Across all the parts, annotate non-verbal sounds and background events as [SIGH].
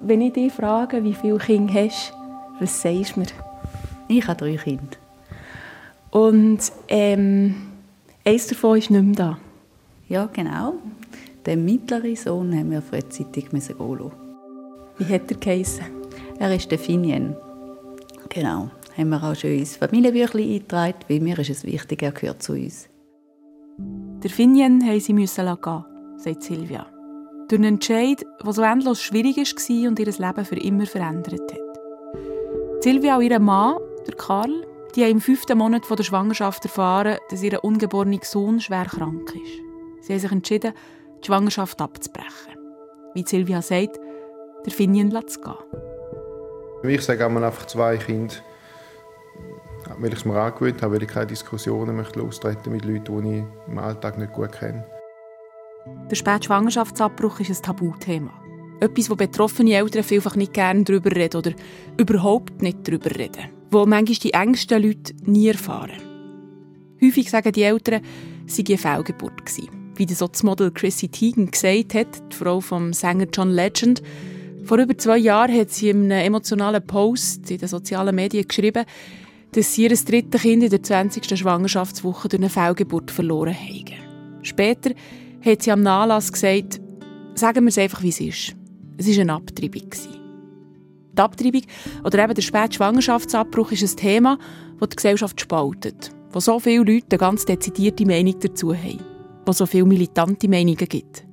Wenn ich dich frage, wie viele Kinder hast, was sagst du mir? Ich habe drei Kinder. Und ähm, eins davon ist nicht mehr da. Ja, genau. Den mittleren Sohn haben wir frühzeitig gehen. Wie hat er geheissen? Er ist der Finien. Genau. Haben wir auch schön ins Familienbüchlein eingetragen, weil mir ist es wichtig, er gehört zu uns. Der Finien musste sie gehen, sagt Silvia. Durch einen Entscheid, der so endlos schwierig war und ihr Leben für immer verändert hat. Silvia und ihr Mann, der Karl, die haben im fünften Monat der Schwangerschaft erfahren, dass ihr ungeborener Sohn schwer krank ist. Sie haben sich entschieden, die Schwangerschaft abzubrechen. Wie Silvia sagt, der Finien zu gehen. Ich sage einmal einfach zwei Kinder, weil ich es mir angewöhnt habe, weil ich keine Diskussionen möchte mit Leuten, die ich im Alltag nicht gut kenne. Der Spätschwangerschaftsabbruch ist ein Tabuthema. Etwas, wo betroffene Eltern vielfach nicht gerne darüber reden oder überhaupt nicht darüber reden. Wo manchmal die engsten Leute nie erfahren. Häufig sagen die Eltern, sie sei eine Fehlgeburt gewesen. Wie das Model Chrissy Teigen gesagt hat, die Frau vom Sänger John Legend. Vor über zwei Jahren hat sie in einem emotionalen Post in den sozialen Medien geschrieben, dass sie ihr drittes Kind in der 20. Schwangerschaftswoche durch eine Fehlgeburt verloren haben. Später hat sie am Nachlass gesagt, sagen wir es einfach, wie es ist. Es war eine Abtreibung. Die Abtreibung oder eben der späte Schwangerschaftsabbruch ist ein Thema, das die Gesellschaft spaltet, wo so viele Leute eine ganz dezidierte Meinung dazu haben, wo so viele militante Meinungen gibt.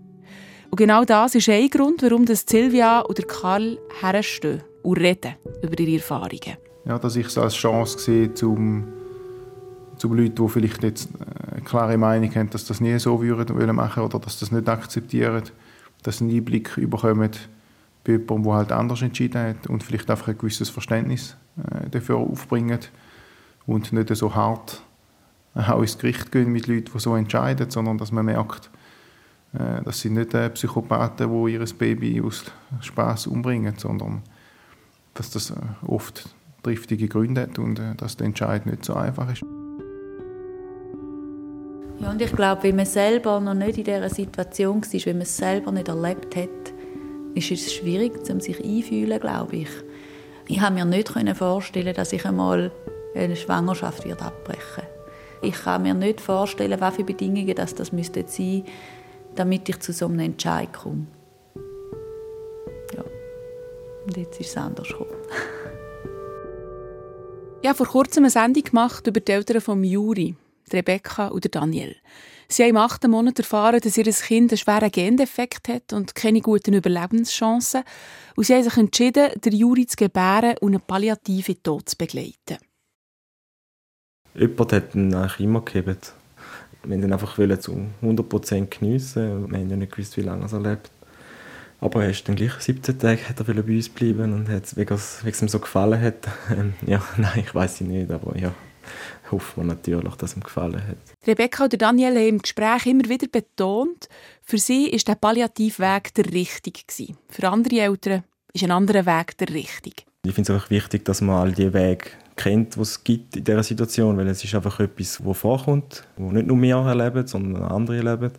Und genau das ist ein Grund, warum Silvia oder Karl herstehen und reden über ihre Erfahrungen. Ja, dass ich es als Chance sehe, um zum Leuten, die vielleicht nicht eine klare Meinung haben, dass das nie so würden machen oder dass das nicht akzeptieren, dass sie einen Einblick bekommen bei jemandem, der halt anders entschieden hat und vielleicht einfach ein gewisses Verständnis äh, dafür aufbringen und nicht so hart auch ins Gericht gehen mit Leuten, die so entscheiden, sondern dass man merkt, äh, dass sie nicht äh, Psychopathen, die ihr Baby aus Spaß umbringen, sondern dass das äh, oft triftige Gründe hat und äh, dass der Entscheid nicht so einfach ist. Ja, und ich glaube, wenn man selber noch nicht in dieser Situation war, wenn man es selber nicht erlebt hat, ist es schwierig, sich einfühlen, glaube ich. Ich habe mir nicht vorstellen, dass ich einmal eine Schwangerschaft abbrechen Ich kann mir nicht vorstellen, für Bedingungen das, das müsste sein, damit ich zu so einem Entscheid komme. Ja. Und jetzt ist es anders gekommen. [LAUGHS] Ich habe vor kurzem eine Sendung gemacht über die Eltern von Juri. Rebecca und Daniel. Sie haben im achten Monat erfahren, dass ihr Kind einen schweren Gendefekt hat und keine guten Überlebenschancen. Und sie haben sich entschieden, den Juri zu gebären und einen palliativen Tod zu begleiten. Jemand hat ihn eigentlich immer gegeben. Wir wollten ihn einfach zu 100% geniessen. Wir haben ja nicht gewusst, wie lange er lebt. Aber er ist dann gleich 17 Tage hat er bei uns bleiben und hat, wegen es ihm so gefallen hat. [LAUGHS] Ähm, ja, [LAUGHS] nein, ich weiß es nicht, aber ja hoffen wir natürlich, dass es ihm gefallen hat. Rebecca und Daniel haben im Gespräch immer wieder betont, für sie ist der Palliativweg der richtige gewesen. Für andere Eltern ist ein anderer Weg der richtige. Ich finde es einfach wichtig, dass man all die Wege kennt, die es gibt in dieser Situation, weil es ist einfach etwas, das vorkommt, wo nicht nur wir erleben, sondern andere erleben.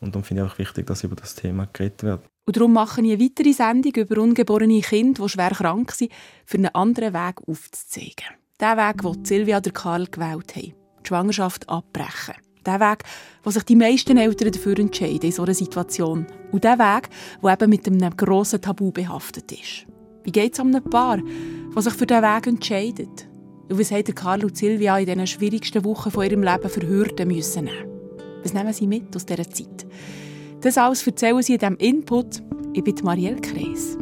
Und dann finde ich auch wichtig, dass über das Thema geredet wird. Und darum mache ich eine weitere Sendung über ungeborene Kinder, die schwer krank sind, für einen anderen Weg aufzuzeigen. Der Weg, den Silvia und Karl gewählt haben. Die Schwangerschaft abbrechen. Der Weg, wo sich die meisten Eltern dafür entscheiden in so einer Situation. Und der Weg, der eben mit einem grossen Tabu behaftet ist. Wie geht es einem Paar, das sich für diesen Weg entscheidet? Und was haben Karl und Silvia in diesen schwierigsten Wochen von ihrem Leben für Hürden müssen? Was nehmen sie mit aus dieser Zeit? Das alles erzählen sie in diesem Input. Ich bin Marielle Kreis.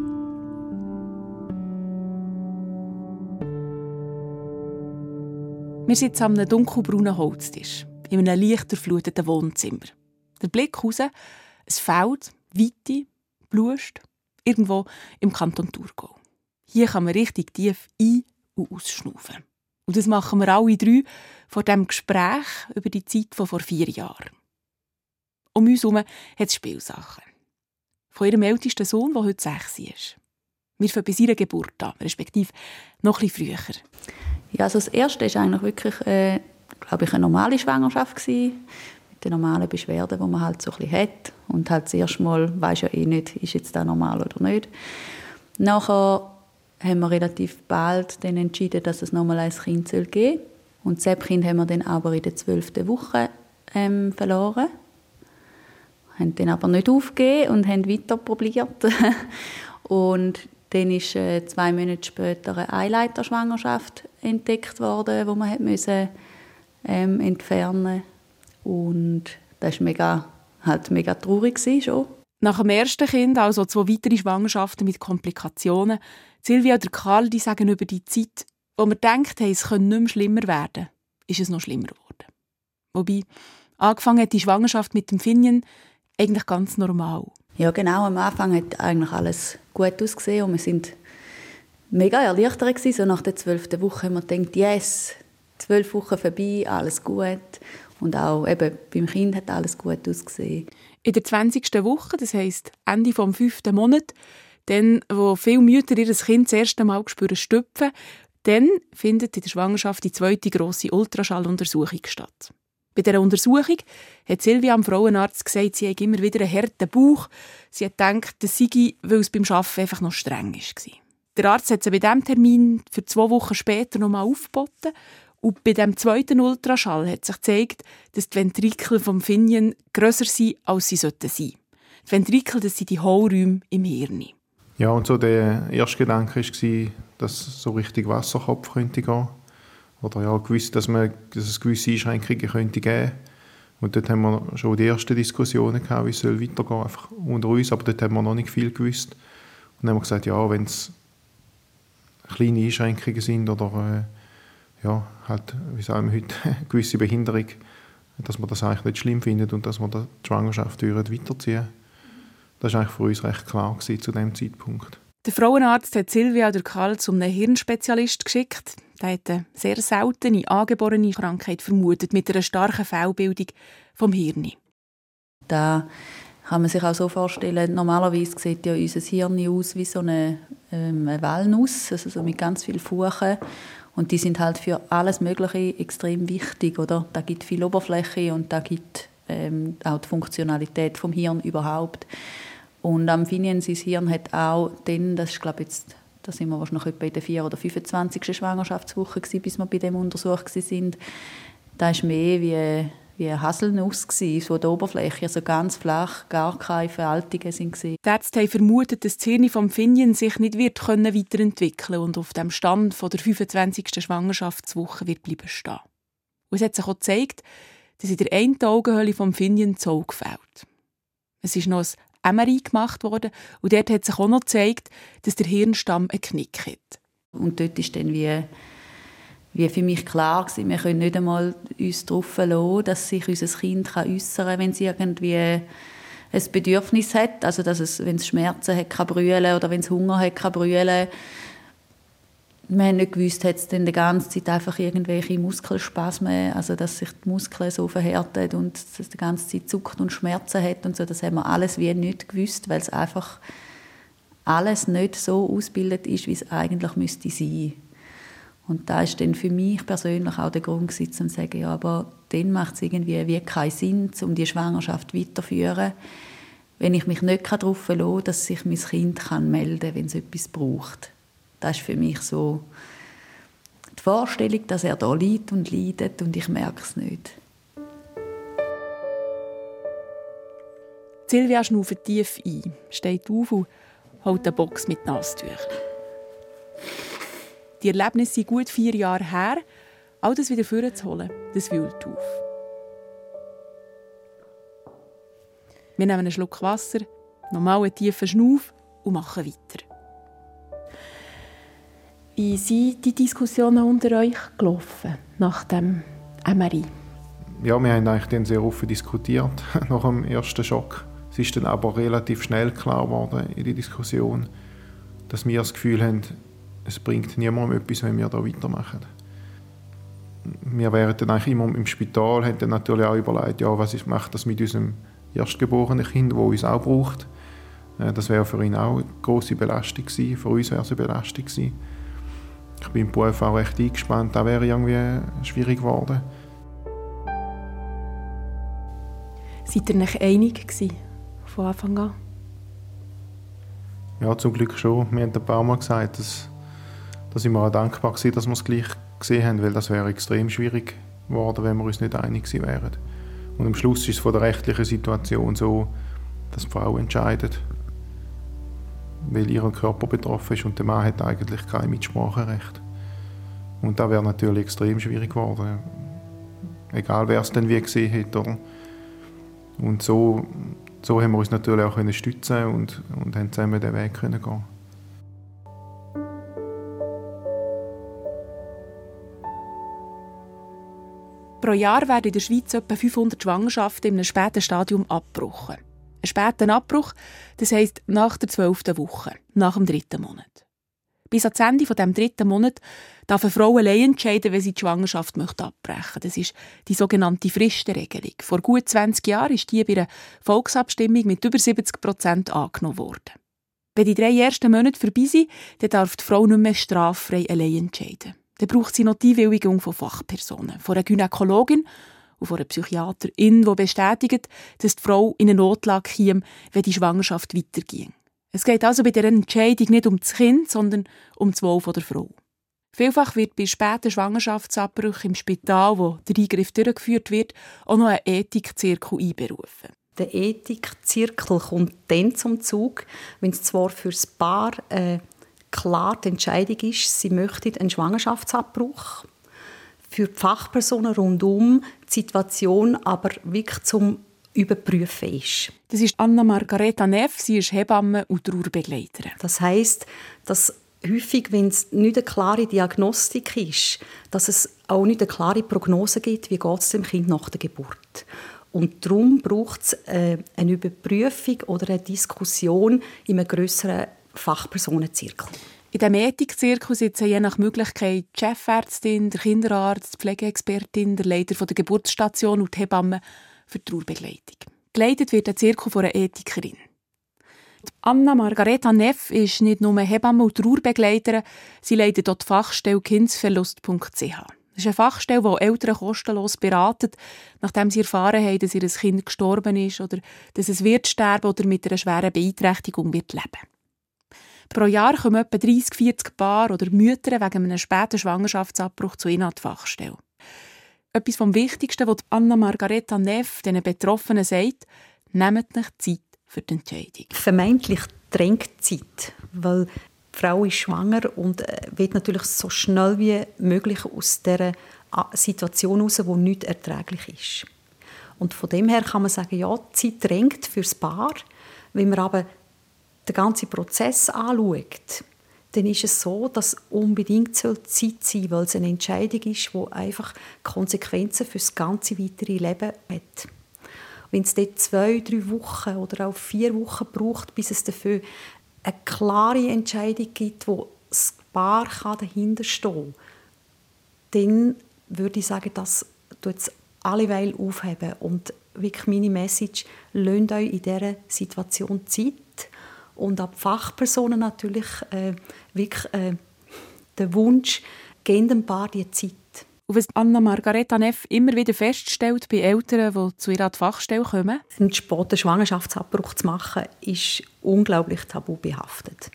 Wir sitzen an einem dunkelbraunen Holztisch in einem leicht durchfluteten Wohnzimmer. Der Blick raus, ein Feld, Weite, Blust, irgendwo im Kanton Thurgau. Hier kann man richtig tief ein- und ausschnaufen. Und das machen wir alle drei vor dem Gespräch über die Zeit von vor vier Jahren. Um uns herum hat es Spielsachen. Von ihrem ältesten Sohn, der heute sechs ist. Wir fangen bei seiner Geburt an, respektive noch etwas früher. Ja, also das erste war eigentlich wirklich, äh, glaube ich, eine normale Schwangerschaft gewesen, mit den normalen Beschwerden, die man halt so ein bisschen hat und halt das erste Mal weiß ja eh nicht, ist jetzt das normal oder nicht. Nachher haben wir relativ bald dann entschieden, dass es nochmal ein Kind geben soll. Und das Kind haben wir dann aber in der zwölften Woche ähm, verloren. Haben dann aber nicht aufgegeben und haben weiter probiert. [LAUGHS] und dann ist äh, zwei Monate später eine Eileiterschwangerschaft entdeckt worden, die man hat müssen, ähm, entfernen Und das war mega, halt mega traurig schon. Nach dem ersten Kind, also zwei weitere Schwangerschaften mit Komplikationen, Silvia und Karl die sagen über die Zeit, wo wir denkt haben, es könnte nicht mehr schlimmer werden, ist es noch schlimmer geworden. Wobei, angefangen hat die Schwangerschaft mit dem Finian eigentlich ganz normal. Ja genau, am Anfang hat eigentlich alles gut ausgesehen und wir sind mega erleichtert. So nach der zwölften Woche haben wir gedacht, yes, zwölf Wochen vorbei, alles gut. Und auch eben beim Kind hat alles gut ausgesehen. In der 20. Woche, das heisst Ende vom fünften Monat, dann, wo viele Mütter ihr Kind das erste Mal spüren stüpfen, dann findet in der Schwangerschaft die zweite grosse Ultraschalluntersuchung statt. Bei dieser Untersuchung hat Silvia am Frauenarzt gesagt, sie habe immer wieder einen harten Bauch. Sie hat gedacht, das sei, weil es beim Arbeiten einfach noch streng war. Der Arzt hat sie bei diesem Termin für zwei Wochen später nochmal aufgeboten und bei dem zweiten Ultraschall hat sich gezeigt, dass die Ventrikel vom Finian grösser sind, als sie sollten sein. Die Ventrikel, das sind die Hohlräume im Hirn. Ja, und so der erste Gedanke war, dass so richtig Wasserkopf könnte gehen. Oder ja, gewusst, dass, man, dass es gewisse Einschränkungen könnte geben Und dort haben wir schon die ersten Diskussionen gehabt, wie es soll weitergehen einfach unter uns. Aber dort haben wir noch nicht viel gewusst. Und dann haben wir gesagt, ja, wenn es kleine Einschränkungen sind oder äh, ja, halt, wie sagen wir heute, [LAUGHS] gewisse Behinderung, dass man das eigentlich nicht schlimm findet und dass man die Schwangerschaft weiterziehen Das war eigentlich für uns recht klar zu dem Zeitpunkt. Der Frauenarzt hat Silvia oder Karl zum Hirnspezialist geschickt. Der hat eine sehr seltene, angeborene Krankheit vermutet, mit einer starken Fehlbildung vom Hirn. Da kann man sich auch so vorstellen, normalerweise sieht ja unser Hirn aus wie so eine, ähm, eine Walnuss, also so mit ganz vielen Fuchen. Und die sind halt für alles Mögliche extrem wichtig, oder? Da gibt viel Oberfläche und da gibt ähm, auch die Funktionalität vom Hirn überhaupt. Und Amphibien, sein Hirn hat auch dann, das ist glaube jetzt, da sind wir wahrscheinlich etwa in der 4. oder 25. Schwangerschaftswoche gewesen, bis wir bei dem Untersuch sind. Da war mehr wie, wie eine Haselnuss gewesen, so der Oberfläche, also ganz flach, gar keine Veraltungen sind gewesen. Die Ärzte haben vermutet, dass das Hirn vom Finien sich nicht wird können weiterentwickeln und auf dem Stand von der 25. Schwangerschaftswoche wird bleiben stehen. Und es hat sich auch gezeigt, dass in der einen Augenhöhle vom Finien das Auge fehlt. Es ist noch ein MRI gemacht worden. Und dort hat sich auch noch gezeigt, dass der Hirnstamm einen Knick hat. Und dort ist dann wie, wie für mich klar gewesen, wir können nicht einmal uns darauf verlassen, dass sich unser Kind äußern kann, wenn es irgendwie ein Bedürfnis hat, also dass es, wenn es Schmerzen hat, kann brüllen oder wenn es Hunger hat, kann brüllen wir haben nicht gewusst, hat es dann die ganze Zeit einfach irgendwelche Muskelspasmen, also dass sich die Muskeln so verhärtet und dass die ganze Zeit zuckt und Schmerzen hat und so. Das haben wir alles wie nicht gewusst, weil es einfach alles nicht so ausgebildet ist, wie es eigentlich müsste sein. Und da ist dann für mich persönlich auch der Grund gewesen, zu sagen, ja, aber dann macht es irgendwie wie keinen Sinn, um die Schwangerschaft weiterzuführen, wenn ich mich nicht darauf verlassen kann, dass sich mein Kind melden kann, wenn es etwas braucht. Das ist für mich so die Vorstellung, dass er da liegt und leidet und ich merke es nicht. Silvia schnauft tief ein, steht auf und holt eine Box mit Nasstüchern. Die Erlebnisse sind gut vier Jahre her. All das wieder vorzuholen, das wühlt auf. Wir nehmen einen Schluck Wasser, nochmal einen tiefen Schnauf und machen weiter. Wie sind die Diskussionen unter euch gelaufen nach dem MRI? Ja, wir haben eigentlich dann sehr offen diskutiert [LAUGHS] nach dem ersten Schock. Es ist dann aber relativ schnell klar geworden in der Diskussion, dass wir das Gefühl haben, es bringt niemandem etwas, wenn wir da weitermachen. Wir wären dann eigentlich immer im Spital, haben dann natürlich auch überlegt, ja, was macht das mit unserem erstgeborenen Kind, das uns auch braucht. Äh, das wäre für ihn auch eine grosse Belastung gewesen, für uns wäre es eine Belastung gewesen. Ich bin im Beruf auch recht eingespannt, das wäre irgendwie schwierig geworden. Seid ihr euch einig gewesen, von Anfang an? Ja, zum Glück schon. Wir haben ein paar Mal gesagt, dass, dass mir auch dankbar war, dass wir es gleich gesehen haben, weil das wäre extrem schwierig geworden, wenn wir uns nicht einig gewesen wären. Und am Schluss ist es von der rechtlichen Situation so, dass die Frau entscheidet, weil ihr Körper betroffen ist und der Mann hat eigentlich kein Mitspracherecht. Und da wäre natürlich extrem schwierig geworden. Egal wer es denn wie gesehen hat. Oder? Und so, so haben wir uns natürlich auch können stützen und, und haben zusammen den Weg können gehen. Pro Jahr werden in der Schweiz etwa 500 Schwangerschaften in einem späten Stadium abgebrochen. Ein später Abbruch, das heisst nach der zwölften Woche, nach dem dritten Monat. Bis ans Ende von dem dritten Monat darf eine Frau allein entscheiden, wenn sie die Schwangerschaft möchte abbrechen Das ist die sogenannte Fristenregelung. Vor gut 20 Jahren ist die bei einer Volksabstimmung mit über 70 Prozent angenommen worden. Wenn die drei ersten Monate vorbei sind, dann darf die Frau nicht mehr straffrei allein entscheiden. Dann braucht sie noch die Einwilligung von Fachpersonen, von einer Gynäkologin und von einer Psychiaterin, die bestätigt, dass die Frau in eine Notlage käme, wenn die Schwangerschaft weiterging. Es geht also bei der Entscheidung nicht um das Kind, sondern um das Wohl der Frau. Vielfach wird bei späten Schwangerschaftsabbrüchen im Spital, wo der Eingriff durchgeführt wird, auch noch ein Ethikzirkel einberufen. Der Ethikzirkel kommt dann zum Zug, wenn es zwar für das Paar äh, klar die Entscheidung ist, sie möchten einen Schwangerschaftsabbruch. Für die Fachpersonen rundum die Situation aber wirklich zum überprüfen ist. Das ist Anna Margareta Neff, sie ist Hebamme und Trauerbegleiterin. Das heißt, dass häufig, wenn es nicht eine klare Diagnostik ist, dass es auch nicht eine klare Prognose gibt, wie geht es dem Kind nach der Geburt. Und darum braucht es äh, eine Überprüfung oder eine Diskussion in einem grösseren Fachpersonenzirkel. In diesem Ethikzirkel sitzen je nach Möglichkeit die Chefärztin, der Kinderarzt, die Pflegeexpertin, der Leiter der Geburtsstation und die Hebamme für die Trauerbegleitung. Geleitet wird der Zirkel von einer Ethikerin. Anna Margareta Neff ist nicht nur Hebamme und Trauerbegleiterin, sie leitet dort die Fachstelle kindsverlust.ch. Das ist eine Fachstelle, die Eltern kostenlos beratet, nachdem sie erfahren haben, dass ihr Kind gestorben ist oder dass es wird sterben oder mit einer schweren Beeinträchtigung wird leben. Pro Jahr kommen etwa 30, 40 Paar oder Mütter wegen einem späten Schwangerschaftsabbruch zu ihnen an die Fachstelle etwas vom Wichtigsten, was Anna Margareta Neff den Betroffenen sagt, nehmt nicht Zeit für die Entscheidung. Vermeintlich drängt Zeit, weil die Frau ist schwanger und äh, wird natürlich so schnell wie möglich aus dieser Situation heraus, die nicht erträglich ist. Und von dem her kann man sagen, ja, die Zeit drängt fürs Paar. Wenn man aber den ganzen Prozess anschaut, dann ist es so, dass unbedingt Zeit sein soll, weil es eine Entscheidung ist, die einfach Konsequenzen für das ganze weitere Leben hat. Wenn es dort zwei, drei Wochen oder auch vier Wochen braucht, bis es dafür eine klare Entscheidung gibt, wo das Paar dahinter stehen kann, dann würde ich sagen, das tut es alleweil aufheben. Und wirklich meine Message, lasst euch in dieser Situation Zeit und ab Fachpersonen natürlich äh, wirklich äh, der Wunsch, geben dem Paar die Zeit. Und was Anna Margareta Neff immer wieder feststellt bei Eltern, die zu ihrer Fachstelle kommen? Einen späten Schwangerschaftsabbruch zu machen, ist unglaublich tabu behaftet.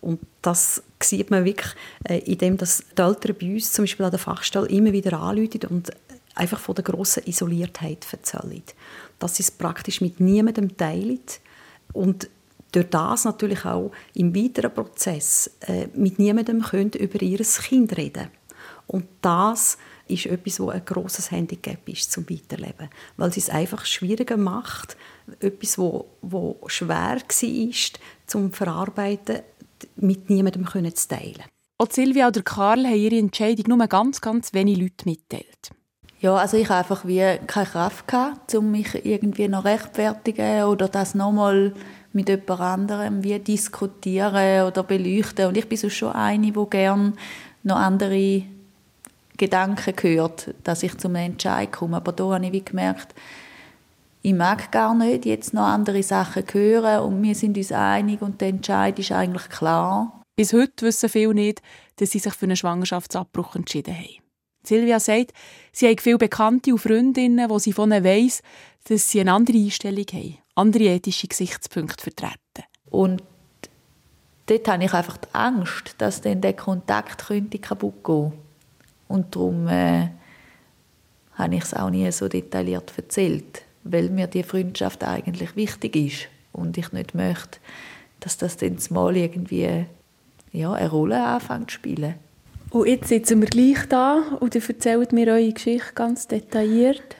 Und das sieht man wirklich, äh, indem das die Eltern bei uns zum Beispiel an der Fachstelle immer wieder anrufen und einfach von der grossen Isoliertheit erzählen. Dass sie es praktisch mit niemandem teilen und durch das natürlich auch im weiteren Prozess äh, mit niemandem können über ihr Kind reden Und das ist etwas, wo ein großes Handicap ist zum Weiterleben, weil es einfach schwieriger macht, etwas, wo, wo schwer war, zum Verarbeiten, mit niemandem können zu teilen. Auch Silvia oder Karl haben ihre Entscheidung nur ganz, ganz wenige Leute mitteilt. Ja, also ich habe einfach wie keine Kraft gehabt, um mich irgendwie noch rechtfertigen oder das nochmal mit jemand anderem wie diskutieren oder beleuchten. Und ich bin so schon eine, die gerne noch andere Gedanken hört, dass ich zum Entscheid komme. Aber da habe ich wie gemerkt, ich mag gar nicht jetzt noch andere Sachen hören und wir sind uns einig und der Entscheid ist eigentlich klar. Bis heute wissen viele nicht, dass sie sich für einen Schwangerschaftsabbruch entschieden haben. Silvia sagt, sie haben viele Bekannte und Freundinnen, wo sie von ihnen weiss, dass sie eine andere Einstellung haben andere ethische Gesichtspunkte vertreten. Und dort habe ich einfach die Angst, dass dann der Kontakt könnte kaputt gehen Und darum äh, habe ich es auch nie so detailliert erzählt, weil mir die Freundschaft eigentlich wichtig ist und ich nicht möchte, dass das dann mal irgendwie ja, eine Rolle anfängt zu spielen. Und jetzt sitzen wir gleich da und ihr erzählt mir eure Geschichte ganz detailliert.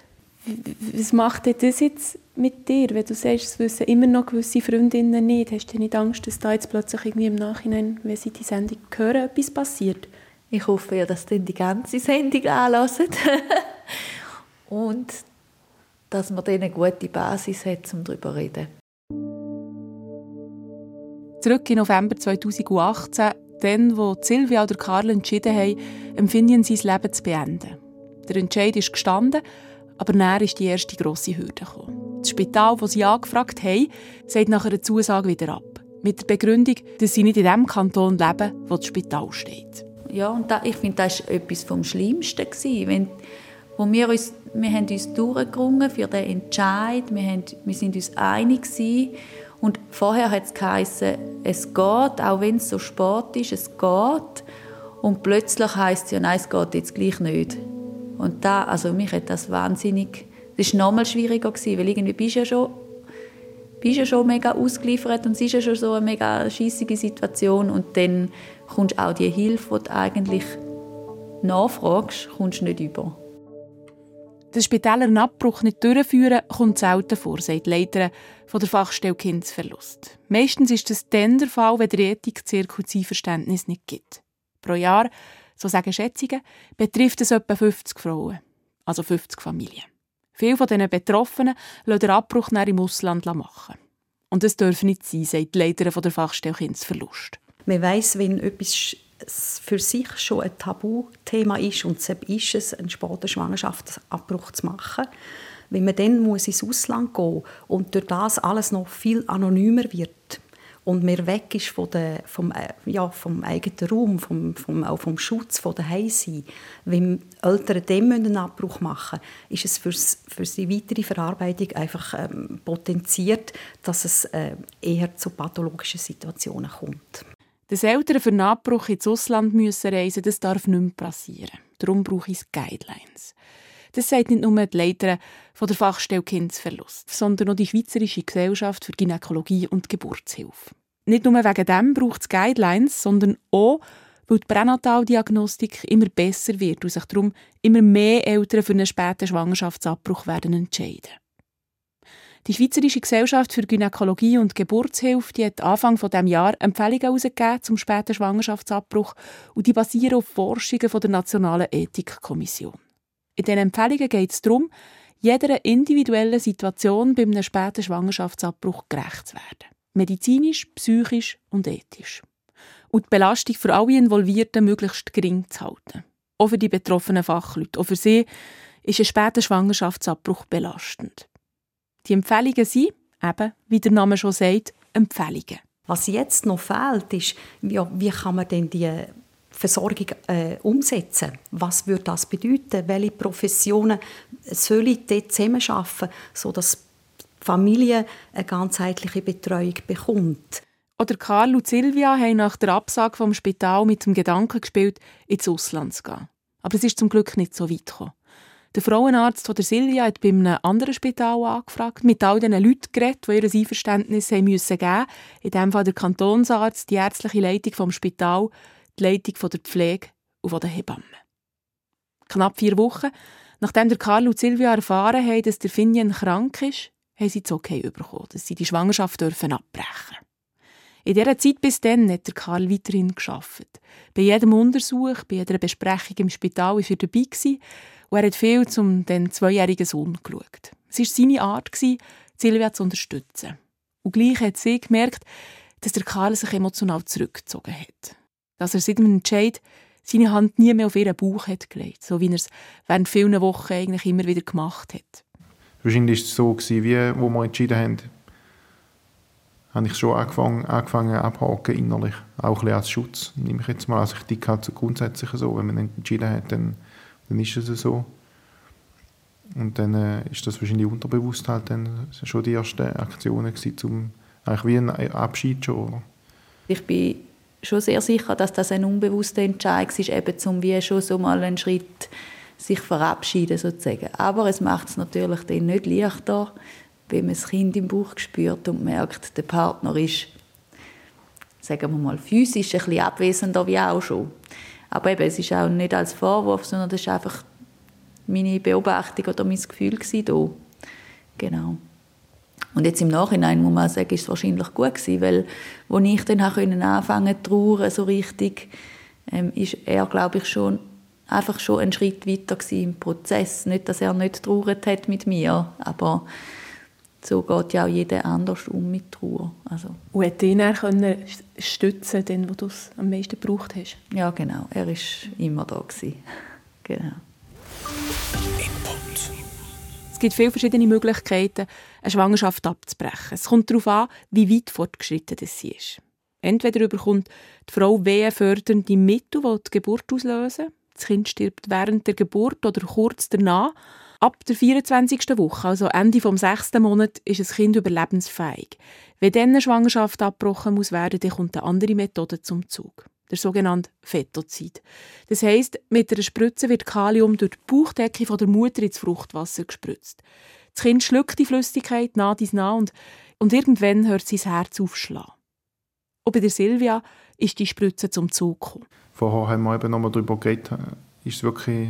Was macht das jetzt mit dir, wenn du sagst, es wissen immer noch gewisse Freundinnen nicht? Hast du nicht Angst, dass da jetzt plötzlich irgendwie im Nachhinein, wenn sie die Sendung hören, etwas passiert? Ich hoffe ja, dass dann die ganze Sendung anhören. [LAUGHS] und dass man dann eine gute Basis hat, um darüber zu reden. Zurück in November 2018, dann, wo Silvia oder Karl entschieden haben, empfinden sein Leben zu beenden. Der Entscheid ist gestanden, aber näher ist die erste grosse Hürde gekommen. Das Spital, das sie angefragt haben, sagt nach einer Zusage wieder ab. Mit der Begründung, dass sie nicht in dem Kanton leben, wo das Spital steht. Ja, und da, ich finde, das war etwas vom Schlimmsten. Wenn, wo wir, uns, wir haben uns durchgerungen für den Entscheid, wir, haben, wir sind uns einig gewesen. Und vorher hat es geheißen, es geht, auch wenn es so spät ist, es geht. Und plötzlich heisst es ja, nein, es geht jetzt gleich nicht. Und da, also mich hat das wahnsinnig, das war nochmal schwieriger gewesen, weil irgendwie bist du ja schon, bist ja schon mega ausgeliefert und es ist ja schon so eine mega scheissige Situation und dann kommst auch die Hilfe, die du eigentlich nachfragst, kommst nicht über. Den spitäleren Abbruch nicht durchführen, kommt selten vor, sagt die Leiterin von der Fachstelle Kindsverlust. Meistens ist das dann der Fall, wenn der Ethik-Zirkel Verständnis nicht gibt. Pro Jahr so sagen Schätzungen, betrifft es etwa 50 Frauen, also 50 Familien. Viele von diesen Betroffenen lassen den Abbruch im Ausland machen. Und das dürfen nicht sein, sagt die Leiterin der Fachstelle Kindsverlust. Man weiss, wenn etwas für sich schon ein Tabuthema ist und es ist es, einen späten Schwangerschaftsabbruch zu machen, wenn man dann muss ins Ausland gehen muss und durch das alles noch viel anonymer wird, und man weg ist von der, vom, äh, ja, vom eigenen Raum, vom, vom, auch vom Schutz von daheim sein. Wenn Eltern dem einen Abbruch machen ist es für, die weitere Verarbeitung einfach ähm, potenziert, dass es äh, eher zu pathologischen Situationen kommt. Dass Eltern für einen Abbruch ins Ausland müssen reisen das darf nicht mehr passieren. Darum brauche ich Guidelines. Das sagt nicht nur die Leiterin von der Fachstelle Kindsverlust, sondern auch die Schweizerische Gesellschaft für Gynäkologie und Geburtshilfe. Nicht nur wegen dem braucht es Guidelines, sondern auch, weil die Pränataldiagnostik immer besser wird und sich darum immer mehr Eltern für einen späten Schwangerschaftsabbruch werden entscheiden. Die Schweizerische Gesellschaft für Gynäkologie und Geburtshilfe die hat Anfang dieses Jahr Empfehlungen herausgegeben zum späten Schwangerschaftsabbruch und die basieren auf Forschungen von der Nationalen Ethikkommission. In diesen Empfehlungen geht es darum, jeder individuellen Situation bei einem späten Schwangerschaftsabbruch gerecht zu werden medizinisch, psychisch und ethisch. Und die Belastung für alle Involvierten möglichst gering zu halten. Auch für die betroffenen Fachleute. Auch für sie ist ein später Schwangerschaftsabbruch belastend. Die Empfehlungen sind, eben, wie der Name schon sagt, Empfehlungen. Was jetzt noch fehlt, ist, wie, wie kann man denn die Versorgung äh, umsetzen? Was würde das bedeuten? Welche Professionen sollen dort zusammenarbeiten, sodass Familie eine ganzheitliche Betreuung bekommt. Oder Karl und Silvia haben nach der Absage vom Spital mit dem Gedanken gespielt, ins Ausland zu gehen. Aber es ist zum Glück nicht so weit gekommen. Der Frauenarzt von der Silvia hat bei einem anderen Spital angefragt, mit all den Leuten geredet, die ihr Einverständnis haben müssen geben In diesem Fall der Kantonsarzt, die ärztliche Leitung vom Spital, die Leitung der Pflege und der Hebammen. Knapp vier Wochen, nachdem der Karl und Silvia erfahren haben, dass der Finjen krank ist, haben sie das Okay bekommen, dass sie die Schwangerschaft dürfen abbrechen In dieser Zeit bis dann hat der Karl weiterhin geschafft. Bei jedem Untersuch, bei jeder Besprechung im Spital war er dabei gewesen, und er hat viel zum den zweijährigen Sohn geschaut. Es war seine Art, Silvia zu unterstützen. Und gleich hat sie gemerkt, dass der Karl sich emotional zurückgezogen hat. Dass er seit dem Entscheid seine Hand nie mehr auf ihren Bauch hat gelegt, so wie er es während vielen Wochen eigentlich immer wieder gemacht hat. Wahrscheinlich war es so, gewesen, wie wo wir entschieden haben, habe ich schon angefangen, angefangen abhaken innerlich. Auch ein als Schutz, nehme ich jetzt mal. Also ich denke halt grundsätzlich so, wenn man entschieden hat, dann, dann ist es so. Und dann äh, ist das wahrscheinlich unterbewusst halt dann schon die ersten Aktionen gewesen, zum, eigentlich wie ein Abschied schon. Ich bin schon sehr sicher, dass das ein unbewusster Entscheid ist, eben um wie schon so mal einen Schritt sich verabschieden sozusagen. Aber es macht es natürlich dann nicht leichter, wenn man das Kind im Bauch spürt und merkt, der Partner ist, sagen wir mal, physisch ein bisschen abwesender wie auch schon. Aber eben, es ist auch nicht als Vorwurf, sondern das ist einfach meine Beobachtung oder mein Gefühl da. Genau. Und jetzt im Nachhinein muss man sagen, ist es wahrscheinlich gut gewesen, weil als ich dann anfangen zu trauern, so richtig, ähm, ist er, glaube ich, schon einfach schon einen Schritt weiter im Prozess. Nicht, dass er nicht trauert hat mit mir, aber so geht ja auch jeder anders um mit Trauer. Also. Und hat ihn dann können stützen den, wo du es am meisten gebraucht hast? Ja, genau. Er war immer da. Gewesen. [LAUGHS] genau. Es gibt viele verschiedene Möglichkeiten, eine Schwangerschaft abzubrechen. Es kommt darauf an, wie weit fortgeschritten sie ist. Entweder überkommt die Frau wehenfördernde Mittel, die die Geburt auslösen. Das Kind stirbt während der Geburt oder kurz danach. Ab der 24. Woche, also Ende des sechsten Monats, ist das Kind überlebensfähig. Wenn dann eine Schwangerschaft abgebrochen muss werden, dann kommt eine andere Methode zum Zug. Der sogenannte Fetozid. Das heisst, mit einer Spritze wird Kalium durch die Bauchdecke von der Mutter ins Fruchtwasser gespritzt. Das Kind schluckt die Flüssigkeit nah dies nah und, und irgendwann hört sein Herz aufschlagen. Und bei der Silvia ist die Spritze zum Zug gekommen. Vorher haben wir eben noch mal darüber geredet, ist es wirklich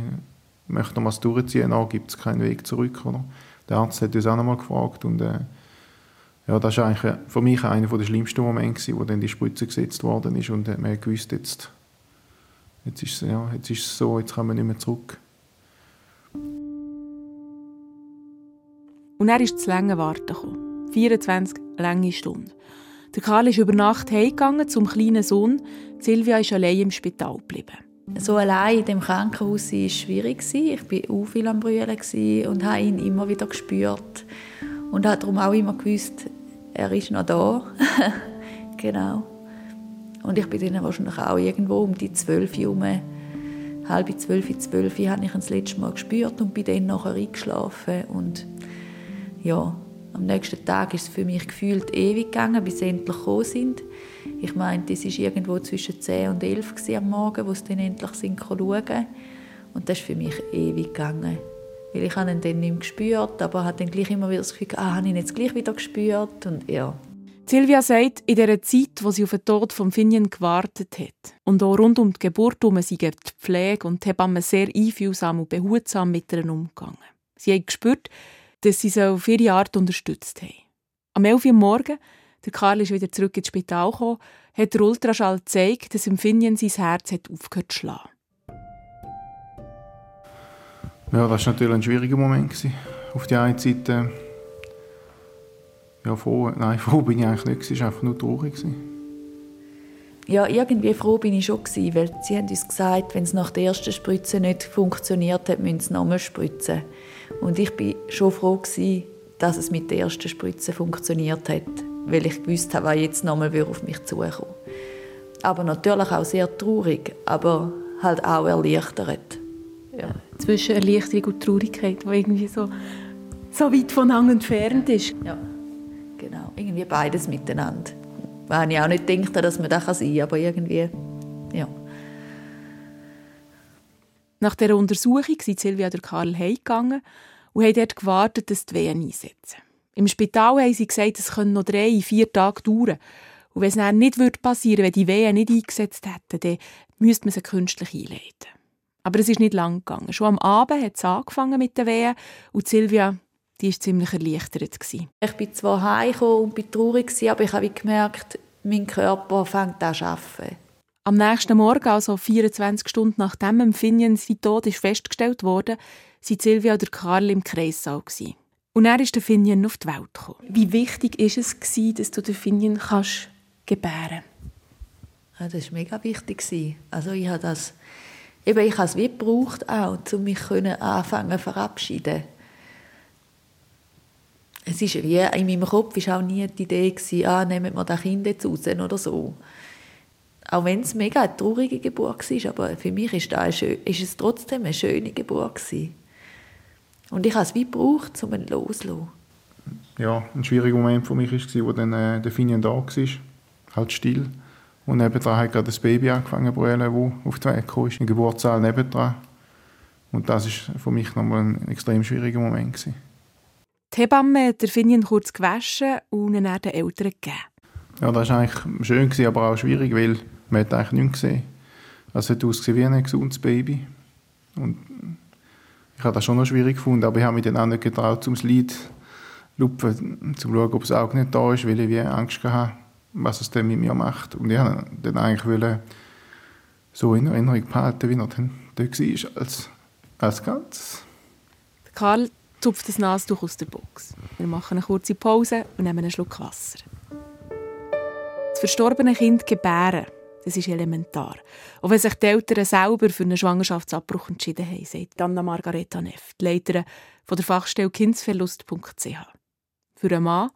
möchte man es durchziehen, dann gibt es keinen Weg zurück. Oder? Der Arzt hat uns auch noch mal gefragt und äh, ja, das war eigentlich für mich einer der schlimmsten Momente, wo dann die Spritze gesetzt worden ist und man hat gewusst, jetzt, jetzt, ist, ja, jetzt ist es so, jetzt kommen wir nicht mehr zurück. Und er ist zu lange Warten gekommen. 24 lange Stunden. Der Karl ist über Nacht heimgegangen zum kleinen Sohn. Silvia ist allein im Spital geblieben. So allein in dem Krankenhaus war schwierig. Ich war auch viel am Brüllen und habe ihn immer wieder gespürt. Und habe darum auch immer gewusst, er ist noch da. [LAUGHS] genau. Und ich bin dann wahrscheinlich auch irgendwo um die zwölf herum, halb zwölf, zwölf, habe ich ihn das letzte Mal gespürt und bin dann nachher eingeschlafen. Und ja, am nächsten Tag ist es für mich gefühlt ewig gegangen, bis sie endlich gekommen sind. Ich meine, es war irgendwo zwischen 10 und 11 am Morgen, wo sie dann endlich sind schauen Und das ist für mich ewig gegangen. Weil ich habe ihn dann nicht mehr gespürt, aber habe dann gleich immer wieder das Gefühl, ah, habe ich ihn jetzt gleich wieder gespürt und ja. Silvia sagt, in der Zeit, wo sie auf den Tod von Finian gewartet hat und auch rund um die Geburt herum sind die Pflege und die Hebammen sehr einfühlsam und behutsam mit ihr umgegangen. Sie hat gespürt, dass sie sie auf ihre Art unterstützt haben. Am 11 Uhr morgen der Karl ist wieder zurück ins Spital gekommen, hat der Ultraschall gezeigt, dass im Finian sein Herz hat aufgehört zu schlagen. Ja, das war natürlich ein schwieriger Moment. Auf der einen Seite, ja, froh, nein, [LAUGHS] froh bin ich eigentlich nicht, es war einfach nur traurig. Ja, irgendwie froh bin ich schon, weil sie haben uns gesagt, wenn es nach der ersten Spritze nicht funktioniert hat, müssen sie nochmal spritzen. Und ich war schon froh, dass es mit der ersten Spritze funktioniert hat weil ich gewusst habe, was jetzt nochmal auf mich zukommen Aber natürlich auch sehr traurig, aber halt auch erleichtert. Ja. Zwischen Erleichterung und Traurigkeit, die irgendwie so, so weit voneinander entfernt ist. Ja, genau. Irgendwie beides miteinander. Wenn ich auch nicht denke, dass man das sein kann, aber irgendwie, ja. Nach dieser Untersuchung sind Silvia und Karl heimgegangen und haben dort gewartet, dass die Wehen einsetzen. Im Spital haben sie gesagt, es können noch drei, vier Tage dauern. Und wenn es dann nicht passieren würde, wenn die Wehen nicht eingesetzt hätten, dann müsste man sie künstlich einleiten. Aber es ist nicht lang gegangen. Schon am Abend hat es angefangen mit den Wehen und Silvia, war ziemlich erleichtert. Ich bin zwar heimgekommen und bin traurig, aber ich habe gemerkt, mein Körper fängt an zu arbeiten. Am nächsten Morgen, also 24 Stunden nachdem Empfindien sein Tod ist festgestellt wurde, waren Silvia und Karl im Kreissaal. Gewesen. Und er ist der Finian auf die Welt gekommen. Wie wichtig war es, dass du den Finian kannst gebären ja, Das war mega wichtig. Also ich habe das, eben, ich habe es wie gebraucht auch, um mich anfangen zu verabschieden. Es ist wie, in meinem Kopf war auch nie die Idee, gewesen, ah, nehmen wir das Kind jetzt raus oder so. Auch wenn es mega eine traurige Geburt war, aber für mich ist, das ist es trotzdem eine schöne Geburt. Gewesen. Und ich habe es wie gebraucht, um ihn loszulassen. Ja, ein schwieriger Moment für mich war, als dann äh, der Finian da war. Halt still. Und nebendran hat gerade das Baby angefangen zu brüllen, das auf die Welt kam, ist, im Geburtssaal nebendran. Und das war für mich nochmal ein extrem schwieriger Moment. Gewesen. Die Hebamme hat Finien kurz gewaschen und ihn dann den Eltern gegeben. Ja, das war eigentlich schön, gewesen, aber auch schwierig, weil man hat eigentlich nichts gesehen. Also es hat ausgesehen wie ein gesundes Baby. Und ich habe das schon noch schwierig gefunden, aber ich habe mich dann auch nicht getraut, zum Lied zu lupfen, um zu schauen, ob das Auge nicht da ist, weil ich wie Angst hatte, was es dann mit mir macht. Und ich wollte dann eigentlich so in Erinnerung behalten, wie er dann dort war, als, als Ganzes. Karl zupft das Nasentuch aus der Box. Wir machen eine kurze Pause und nehmen einen Schluck Wasser. Das verstorbene Kind gebären, das ist elementar. Auch wenn sich die Eltern selber für einen Schwangerschaftsabbruch entschieden haben, sagt Anna Margareta Neff, Leiterin von der Fachstelle kindsverlust.ch. Für einen Mann,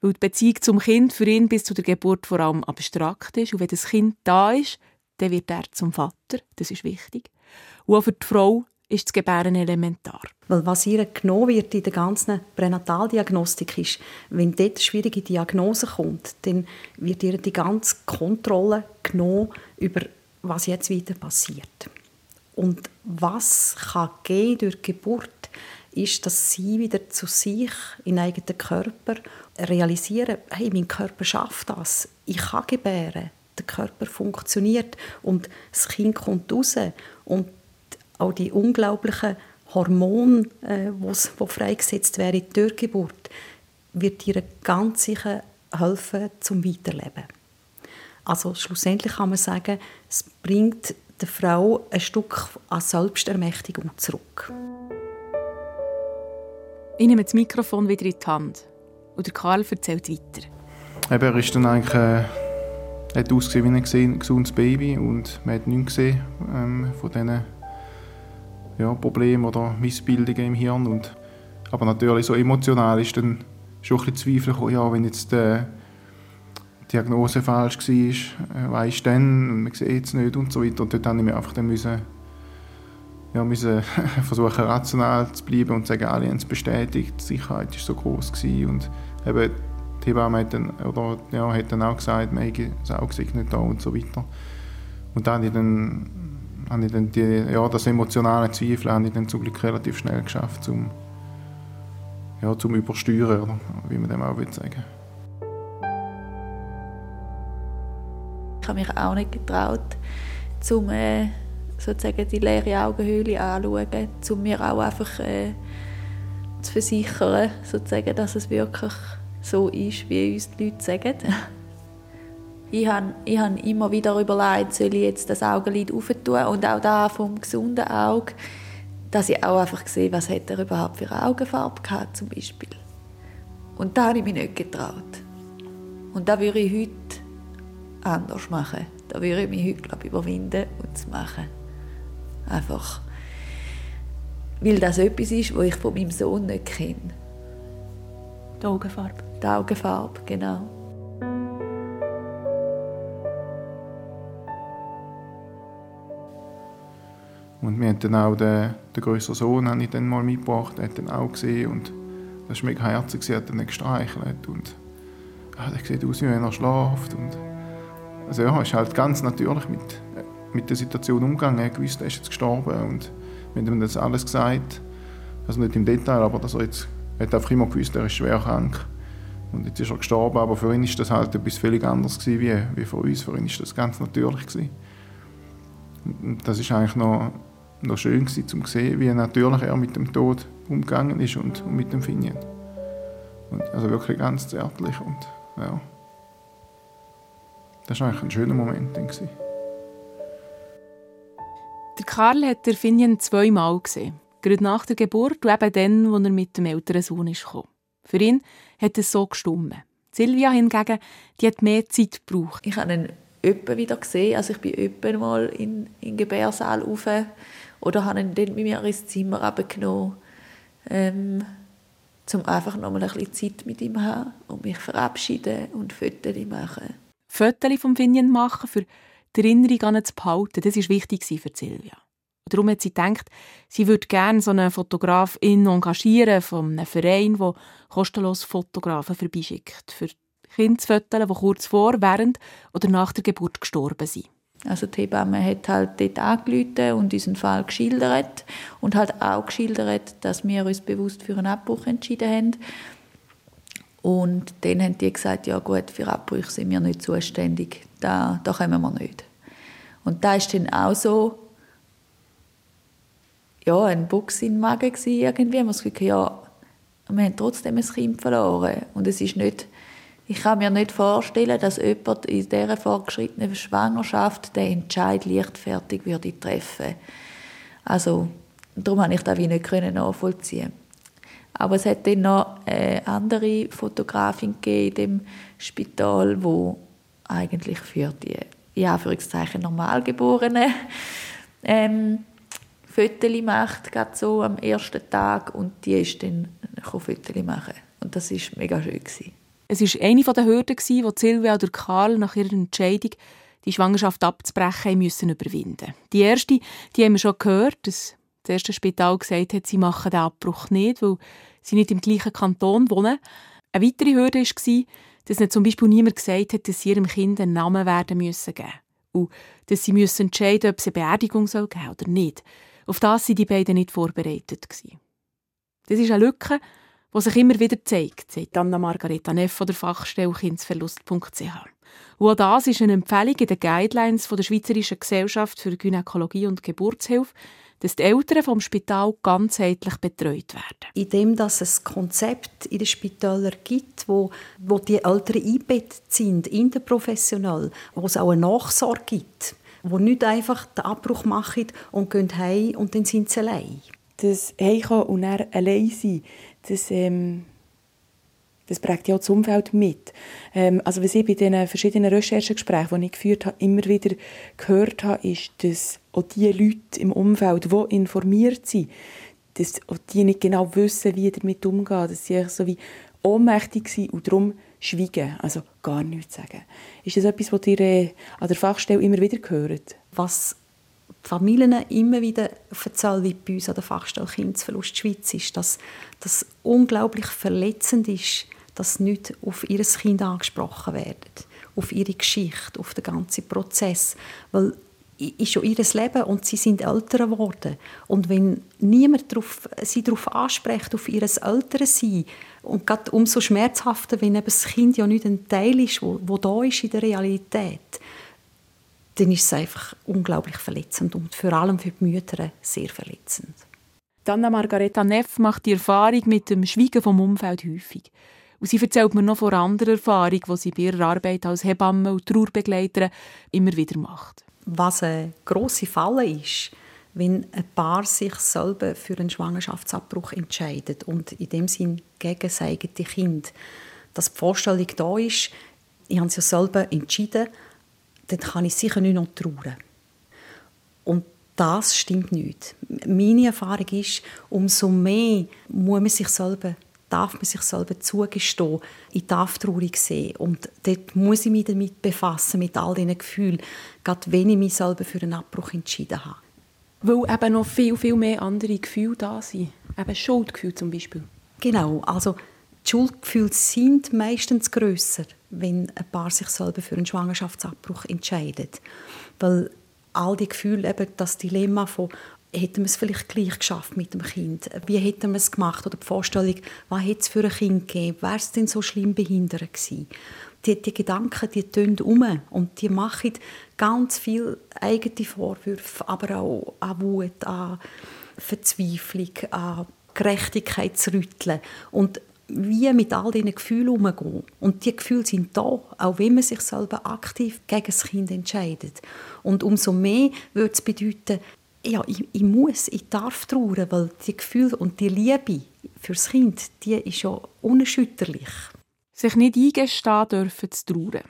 weil die Beziehung zum Kind für ihn bis zu der Geburt vor allem abstrakt ist. Und wenn das Kind da ist, dann wird er zum Vater. Das ist wichtig. Und auch für die Frau ist das Gebären elementar. Weil was ihr genommen wird in der ganzen Pränataldiagnostik ist, wenn dort schwierige Diagnose kommt, dann wird ihr die ganze Kontrolle genommen über was jetzt wieder passiert. Und was kann gehen durch Geburt ist, dass sie wieder zu sich, in eigenen Körper realisieren, hey, mein Körper schafft das, ich kann gebären, der Körper funktioniert und das Kind kommt raus und auch die unglaublichen Hormone, äh, die freigesetzt werden durch Geburt, wird ihr ganz sicher helfen zum Weiterleben. Also schlussendlich kann man sagen, es bringt der Frau ein Stück an Selbstermächtigung zurück. Ich nehme das Mikrofon wieder in die Hand und Karl erzählt weiter. Eben, er ist dann eigentlich, äh, hat ausgesehen wie ein gesundes Baby und man hat nichts gesehen ähm, von diesen ja, Problemen oder Missbildungen im Hirn. Und, aber natürlich so emotional ist dann schon ein bisschen Zweifel gekommen, ja, wenn jetzt die Diagnose falsch war, äh, weiss dann, und man sieht es nicht und so weiter. Und dort musste ich mir einfach dann müssen, ja, müssen [LAUGHS] versuchen rational zu bleiben und sagen, alle haben es bestätigt, die Sicherheit war so groß gewesen. und eben die Hebamme hat dann, oder, ja, hat dann auch gesagt, man das Auge nicht da und so weiter. Und dann habe ich dann habe ich dann die, ja, das emotionale Zweifel habe ich dann zum Glück relativ schnell geschafft, zum, ja, zum Übersteuern, oder wie man dem auch will sagen Ich habe mich auch nicht getraut, um äh, sozusagen die leere Augenhöhle anzuschauen, um mir auch einfach äh, zu versichern, sozusagen, dass es wirklich so ist, wie uns die Leute sagen. Ich habe, ich habe immer wieder überlegt, soll ich jetzt das Augenlid aufentun und auch da vom gesunden Auge, dass ich auch einfach sehe, was hat er überhaupt für eine Augenfarbe gehabt, zum Beispiel. Und da habe ich mich nicht getraut. Und da würde ich heute anders machen. Da würde ich mich heute, glaube ich, überwinden und zu machen. Einfach, weil das etwas ist, was ich von meinem Sohn nicht kenne. Die Augenfarbe. Die Augenfarbe, genau. Und wir haben dann auch den, den grösseren Sohn habe ich dann mal mitgebracht, der hat dann auch gesehen und das war mega herzig, sie hat dann gestreichelt und ah, der sieht aus, wie wenn er schläft und also ja, ist halt ganz natürlich mit, mit der Situation umgegangen, er wusste, er ist jetzt gestorben und wir haben ihm das alles gesagt, also nicht im Detail, aber dass er jetzt, er hat einfach immer gewusst, er ist schwer krank und jetzt ist er gestorben, aber für ihn ist das halt etwas völlig anderes gewesen, wie, wie für uns, für ihn ist das ganz natürlich gewesen. Das ist eigentlich noch noch schön gewesen, um zu sehen, wie natürlich er mit dem Tod umgegangen ist und, und mit dem Finien. Und also wirklich ganz zärtlich und ja. Das war eigentlich ein schöner Moment. Gewesen. Der Karl hat der Finien zweimal gesehen. Gerade nach der Geburt und eben dann, als er mit dem älteren Sohn kam. Für ihn hat es so gestummen. Silvia hingegen, die hat mehr Zeit gebraucht. Ich habe ihn öppe wieder gesehen. Also ich bin öppe mal in, in den Gebärsaal rauf oder habe ihn dann mit mir ins Zimmer abgenommen, ähm, um einfach noch mal ein bisschen Zeit mit ihm zu haben und mich verabschieden und Fotos machen. Fotos vom Finien machen, für die Erinnerung an zu behalten, das war wichtig für Silvia. Darum hat sie gedacht, sie würde gerne so einen Fotografin engagieren von einem Verein, der kostenlos Fotografen vorbeischickt, für Kindsfotos, die kurz vor, während oder nach der Geburt gestorben sind. Also die Hebamme hat halt dort angerufen und unseren Fall geschildert und halt auch geschildert, dass wir uns bewusst für einen Abbruch entschieden haben. Und dann haben die gesagt, ja gut, für Abbrüche sind wir nicht zuständig, da, da kommen wir nicht. Und da ist dann auch so, ja, ein Buchs im Magen gewesen, irgendwie. Man ja, wir haben trotzdem ein Kind verloren. Und es ist nicht, ich kann mir nicht vorstellen, dass jemand in dieser fortgeschrittenen Schwangerschaft den Entscheid leichtfertig würde treffen Also, darum konnte ich das wie nicht nachvollziehen. Aber es hat dann noch eine andere Fotografin in dem Spital, wo eigentlich für die in Anführungszeichen Normalgeborenen ähm, Fotos macht, gerade so am ersten Tag und die ist dann Fotos machen und das ist mega schön gewesen. Es war eine der Hürden, die Silvia oder Karl nach ihrer Entscheidung, die Schwangerschaft abzubrechen, müssen überwinden. Die erste, die haben wir schon gehört, dass das erste Spital gesagt hat, sie machen den Abbruch nicht, weil sie nicht im gleichen Kanton wohnen. Eine weitere Hürde war, dass ihnen zum Beispiel niemand gesagt hat, dass sie ihrem Kind einen Namen werden müssen geben und dass sie müssen entscheiden ob es eine Beerdigung soll geben oder nicht. Auf das waren die beiden nicht vorbereitet. Das ist eine Lücke, die sich immer wieder zeigt, sagt Anna Margareta Neff von der Fachstelle kindsverlust.ch. Und auch das ist eine Empfehlung in den Guidelines der Schweizerischen Gesellschaft für Gynäkologie und Geburtshilfe, dass die Eltern vom Spital ganzheitlich betreut werden. Indem dass es Konzept in den Spitälern gibt, wo, wo die Eltern eingebettet sind, interprofessional, wo es auch eine Nachsorge gibt, wo nicht einfach den Abbruch machen und gehen heim und dann sind sie allein. Das Heimkommen und dann allein sein, das, ähm, das prägt ja auch das Umfeld mit. Ähm, also was ich bei den verschiedenen Recherchegesprächen, die ich geführt habe, immer wieder gehört habe, ist, dass auch die Leute im Umfeld, die informiert sind, dass auch die nicht genau wissen, wie damit umgehen, dass sie so wie ohnmächtig sind und darum schweigen, also gar nichts sagen. Ist das etwas, was ihr äh, an der Fachstelle immer wieder hört? Was Familien immer wieder erzählen, wie bei uns an der Fachstelle Kindesverlust Schweiz ist, dass das unglaublich verletzend ist, dass nicht auf ihr Kind angesprochen wird, auf ihre Geschichte, auf den ganzen Prozess, weil ist schon ihr Leben und sie sind älter geworden. Und wenn niemand darauf, sie darauf anspricht, auf ihr Ältersein, und gerade umso schmerzhafter, wenn eben das Kind ja nicht ein Teil ist, wo, wo da ist in der Realität, dann ist es einfach unglaublich verletzend und vor allem für die Mütter sehr verletzend. Anna Margareta Neff macht die Erfahrung mit dem Schweigen vom Umfeld häufig. Und sie erzählt mir noch von anderen Erfahrungen, die sie bei ihrer Arbeit als Hebamme und Trauerbegleiterin immer wieder macht. Was eine grosse Falle ist, wenn ein Paar sich selber für einen Schwangerschaftsabbruch entscheidet und in dem Sinn gegen das eigene Kind, dass die Vorstellung da ist, ich habe es ja selber entschieden, dann kann ich sicher nicht noch trauern. Und das stimmt nicht. Meine Erfahrung ist, umso mehr muss man sich selber darf man sich selber zugestehen, ich darf traurig sein. Und dort muss ich mich damit befassen, mit all diesen Gefühlen, gerade wenn ich mich selber für einen Abbruch entschieden habe. Weil eben noch viel, viel mehr andere Gefühle da sind. Eben Schuldgefühle zum Beispiel. Genau, also die Schuldgefühle sind meistens grösser, wenn ein Paar sich selber für einen Schwangerschaftsabbruch entscheidet. Weil all die Gefühle, eben das Dilemma von hätten wir es vielleicht gleich geschafft mit dem Kind? Wie hätten wir es gemacht? Oder die Vorstellung, was hätte es für ein Kind gegeben? Wäre es denn so schlimm behindert gewesen? Die, die Gedanken, die tönen um und die machen ganz viel eigene Vorwürfe, aber auch an Wut, an Verzweiflung, an Gerechtigkeitsrütteln. Und wie mit all diesen Gefühlen umgehen. Und die Gefühle sind da, auch wenn man sich selber aktiv gegen das Kind entscheidet. Und umso mehr würde es bedeuten, ja, ich, ich, muss, ich darf trauern, weil die Gefühle und die Liebe fürs Kind, die ist ja unerschütterlich. Sich nicht eingestehen dürfen zu trauern.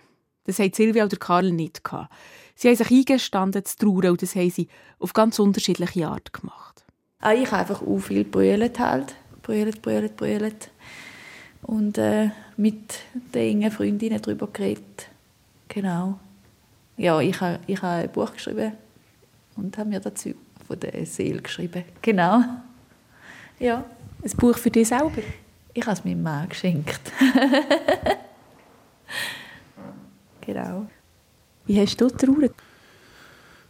Das haben Silvia oder Karl nicht gehabt. Sie haben sich eingestanden zu trauern und das haben sie auf ganz unterschiedliche Art gemacht. Ah, ich habe einfach auch viel brüllt halt. Brüllt, brüllt, brüllt und äh, mit den engen Freundinnen darüber geredet. Genau. Ja, ich habe, ich habe ein Buch geschrieben und habe mir dazu von der Seele geschrieben. Genau. Ja. Ein Buch für dich selber? Ich habe es meinem Mann geschenkt. [LAUGHS] genau. Wie hast du trauert?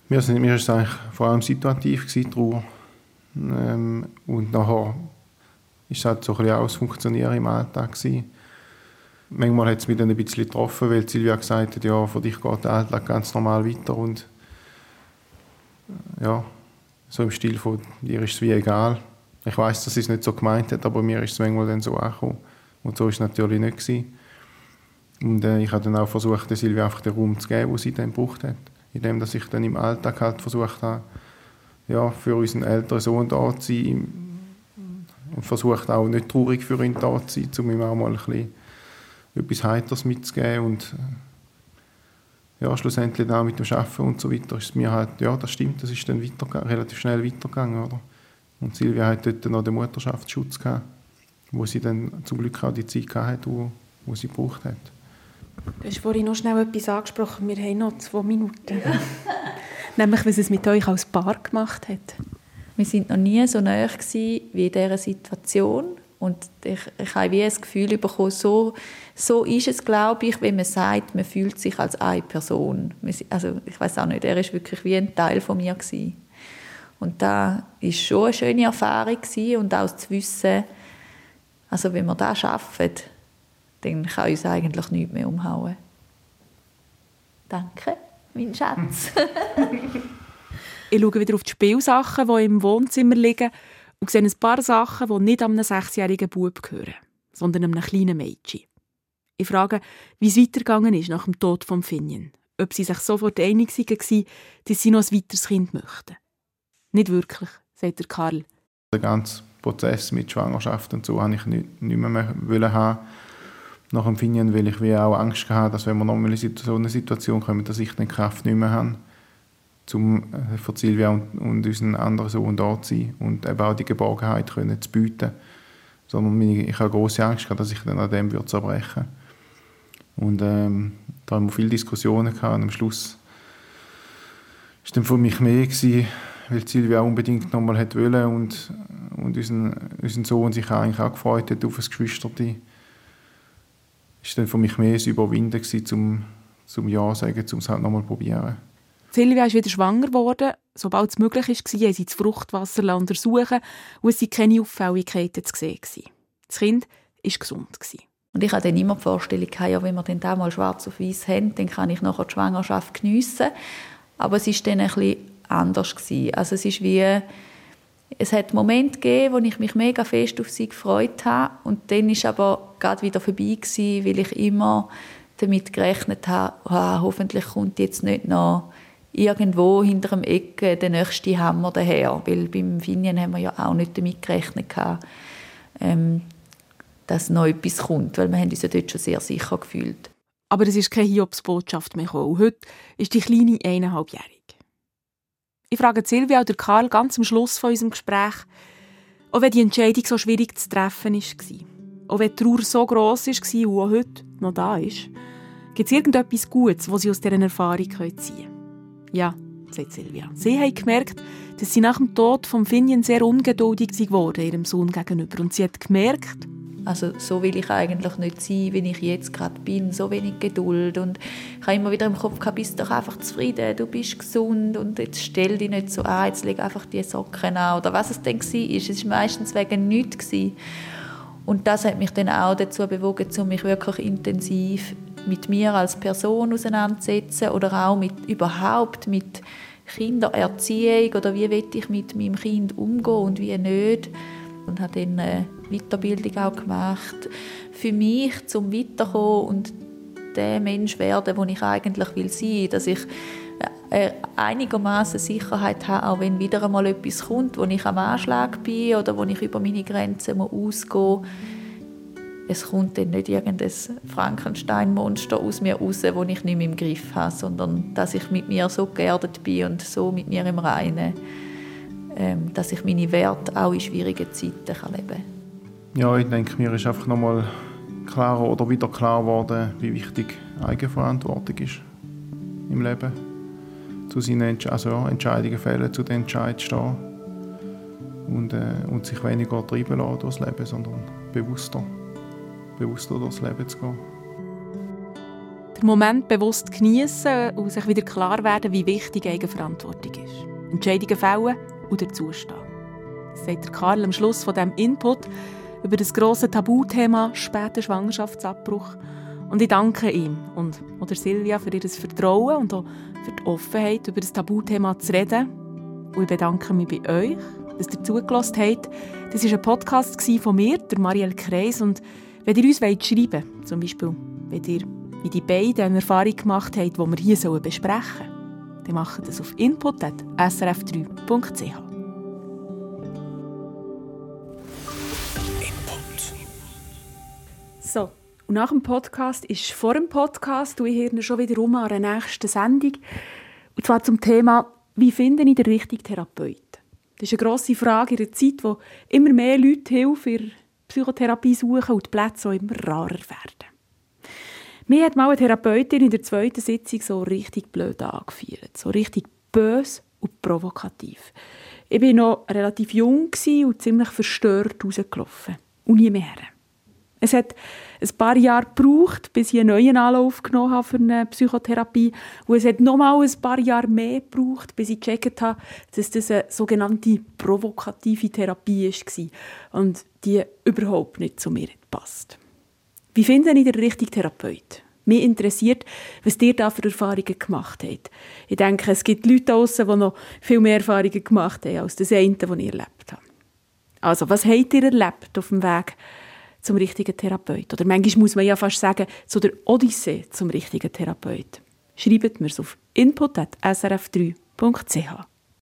Mir, sind, mir ist es eigentlich vor allem situativ gewesen, Trauer. Ähm, und nachher ist halt so ein bisschen auch Funktionieren im Alltag gewesen. Manchmal hat es mich dann ein bisschen getroffen, weil Silvia gesagt hat, ja, für dich geht der Alltag ganz normal weiter und ja, so im Stil von dir ist es wie egal. Ich weiß, dass sie es nicht so gemeint hat, aber mir ist es manchmal dann so angekommen. Und so war es natürlich nicht. Gewesen. Und äh, ich habe dann auch versucht, Silvia einfach den Raum zu geben, den sie dann gebraucht hat. Indem dass ich dann im Alltag halt versucht habe, ja, für unseren älteren Sohn da zu sein und versucht auch nicht traurig für ihn da zu sein, um ihm auch mal ein bisschen etwas Heiteres mitzugeben und äh, ja, schlussendlich auch mit dem Arbeiten und so weiter ist mir halt, ja, das stimmt, das ist dann relativ schnell weitergegangen, oder? Und Silvia hat dort noch den Mutterschaftsschutz gehabt, wo sie dann zum Glück auch die Zeit hatte, wo, wo sie gebraucht hat. Du hast vorhin noch schnell etwas angesprochen. Wir haben noch zwei Minuten. [LAUGHS] Nämlich, was es mit euch als Paar gemacht hat. Wir sind noch nie so nahe wie in dieser Situation. Und ich, ich habe wie ein Gefühl bekommen, so, so ist es, glaube ich, wenn man sagt, man fühlt sich als eine Person. Also ich weiß auch nicht, er ist wirklich wie ein Teil von mir gewesen. Und da ist schon eine schöne Erfahrung gewesen. und auch zu wissen, also wenn wir das schaffen, dann kann uns eigentlich nichts mehr umhauen. Danke, mein Schatz. [LAUGHS] ich schaue wieder auf die Spielsachen, die im Wohnzimmer liegen und sehe ein paar Sachen, die nicht einem sechsjährigen Bub gehören, sondern einem kleinen Mädchen. Ich frage, wie es weitergegangen ist nach dem Tod von Finian. Ob sie sich sofort einig waren, dass sie noch ein weiteres Kind möchten. Nicht wirklich, sagt der Karl. Den ganzen Prozess mit Schwangerschaft und so habe ich nicht, nicht mehr, haben nach dem Finian, weil ich wie auch Angst hatte, dass wenn wir nochmal in so eine Situation kommen, dass ich die Kraft nicht mehr habe, um äh, für Silvia und, und unseren anderen Sohn da zu sein und eben auch die Geborgenheit können zu bieten. Sondern ich habe große Angst gehabt, dass ich dann an dem würde zerbrechen Und ähm, da haben wir viele Diskussionen gehabt und am Schluss war dann für mich mehr gewesen, weil Silvia unbedingt nochmal wollte und, und unseren, unseren Sohn sich eigentlich auch gefreut hat auf ein Geschwisterte ist dann für mich mehr ein Überwinden gewesen, zum, zum Ja sagen, um es halt nochmal probieren. Silvia ist wieder schwanger geworden. Sobald es möglich war, haben sie das Fruchtwasser untersuchen und es waren keine Auffälligkeiten zu sehen. Das Kind war gesund. Und ich hatte dann immer die Vorstellung, ja, wenn wir dann da mal schwarz auf weiß haben, dann kann ich nachher die Schwangerschaft geniessen. Aber es war dann bisschen anders. Gewesen. Also es ist wie es hat Momente gegeben, wo ich mich mega fest auf sie gefreut habe und dann ist aber gerade wieder vorbei gewesen, weil ich immer damit gerechnet habe, oh, hoffentlich kommt jetzt nicht noch irgendwo hinter dem Ecke der nächste Hammer daher, weil beim Finien haben wir ja auch nicht damit gerechnet ähm, dass noch etwas kommt, weil wir haben uns ja dort schon sehr sicher gefühlt. Aber es ist keine Hiobsbotschaft mehr gekommen. Heute ist die Kleine eineinhalbjährig. Ich frage Silvia oder Karl ganz am Schluss von unserem Gespräch, auch wenn die Entscheidung so schwierig zu treffen war, auch wenn die Trauer so gross war und auch heute noch da ist, gibt es irgendetwas Gutes, was sie aus dieser Erfahrung ziehen können? Ja, sagt Silvia. Sie haben gemerkt, dass sie nach dem Tod von Finian sehr ungeduldig geworden ihrem Sohn gegenüber. Und sie hat gemerkt, also so will ich eigentlich nicht sein, wie ich jetzt gerade bin, so wenig Geduld und ich habe immer wieder im Kopf gehabt, bist doch einfach zufrieden, du bist gesund und jetzt stell dich nicht so an, jetzt leg einfach die Socken an oder was es dann war. Es war meistens wegen nichts. Und das hat mich dann auch dazu bewogen, mich wirklich intensiv mit mir als Person auseinanderzusetzen oder auch mit überhaupt mit Kindererziehung oder wie will ich mit meinem Kind umgehen und wie nicht und habe dann eine Weiterbildung auch gemacht für mich zum Weiterkommen und der Mensch werden, wo ich eigentlich will sein, dass ich einigermaßen Sicherheit habe, auch wenn wieder einmal etwas kommt, wo ich am Anschlag bin oder wo ich über meine Grenzen ausgehen muss. Es kommt dann nicht irgendein Frankenstein-Monster aus mir raus, das ich nicht mehr im Griff habe, sondern dass ich mit mir so geerdet bin und so mit mir im Reinen ähm, dass ich meine Werte auch in schwierigen Zeiten leben kann. Ja, ich denke, mir ist einfach nochmal klarer oder wieder klar geworden, wie wichtig Eigenverantwortung ist im Leben. Zu seinen Entsch also, Entscheidungen fällen, zu den Entscheidungen stehen und, äh, und sich weniger treiben lassen durchs Leben, sondern bewusster, bewusster durchs Leben zu gehen. Den Moment bewusst genießen und sich wieder klar werden, wie wichtig Eigenverantwortung ist. Entscheidungen fällen und dazustehen. Das sagt Karl am Schluss von diesem Input über das grosse Tabuthema später Schwangerschaftsabbruch. Und ich danke ihm und oder Silvia für ihr Vertrauen und auch für die Offenheit, über das Tabuthema zu reden. Und ich bedanke mich bei euch, dass ihr zugelassen habt. Das war ein Podcast von mir, der Marielle Kreis. Und wenn ihr uns schreiben wollt, zum Beispiel, wenn ihr wie die beiden eine Erfahrung gemacht habt, die wir hier besprechen sollen, dann macht das auf input.srf3.ch. So, und nach dem Podcast ist vor dem Podcast, du hier schon wieder um an der nächsten Sendung. Und zwar zum Thema, wie finde ich den richtigen Therapeut? Das ist eine grosse Frage in einer Zeit, wo immer mehr Leute Hilfe für Psychotherapie suchen und die Plätze auch immer rarer werden. Mir hat mal eine Therapeutin in der zweiten Sitzung so richtig blöd angeführt. So richtig bös und provokativ. Ich war noch relativ jung und ziemlich verstört rausgelaufen. Und nie mehr. Es hat ein paar Jahre gebraucht, bis ich einen neuen Anlauf genommen habe für eine Psychotherapie. Und es hat noch mal ein paar Jahre mehr gebraucht, bis ich gecheckt habe, dass das eine sogenannte provokative Therapie war und die überhaupt nicht zu mir passt. Wie finde ich den richtigen Therapeut? Mich interessiert, was ihr da für Erfahrungen gemacht habt. Ich denke, es gibt Leute draussen, die noch viel mehr Erfahrungen gemacht haben, als das eine, das ich erlebt habe. Also, was habt ihr erlebt auf dem Weg zum richtigen Therapeut. Oder manchmal muss man ja fast sagen, zu der Odyssee zum richtigen Therapeut. Schreibt mir auf input.srf3.ch.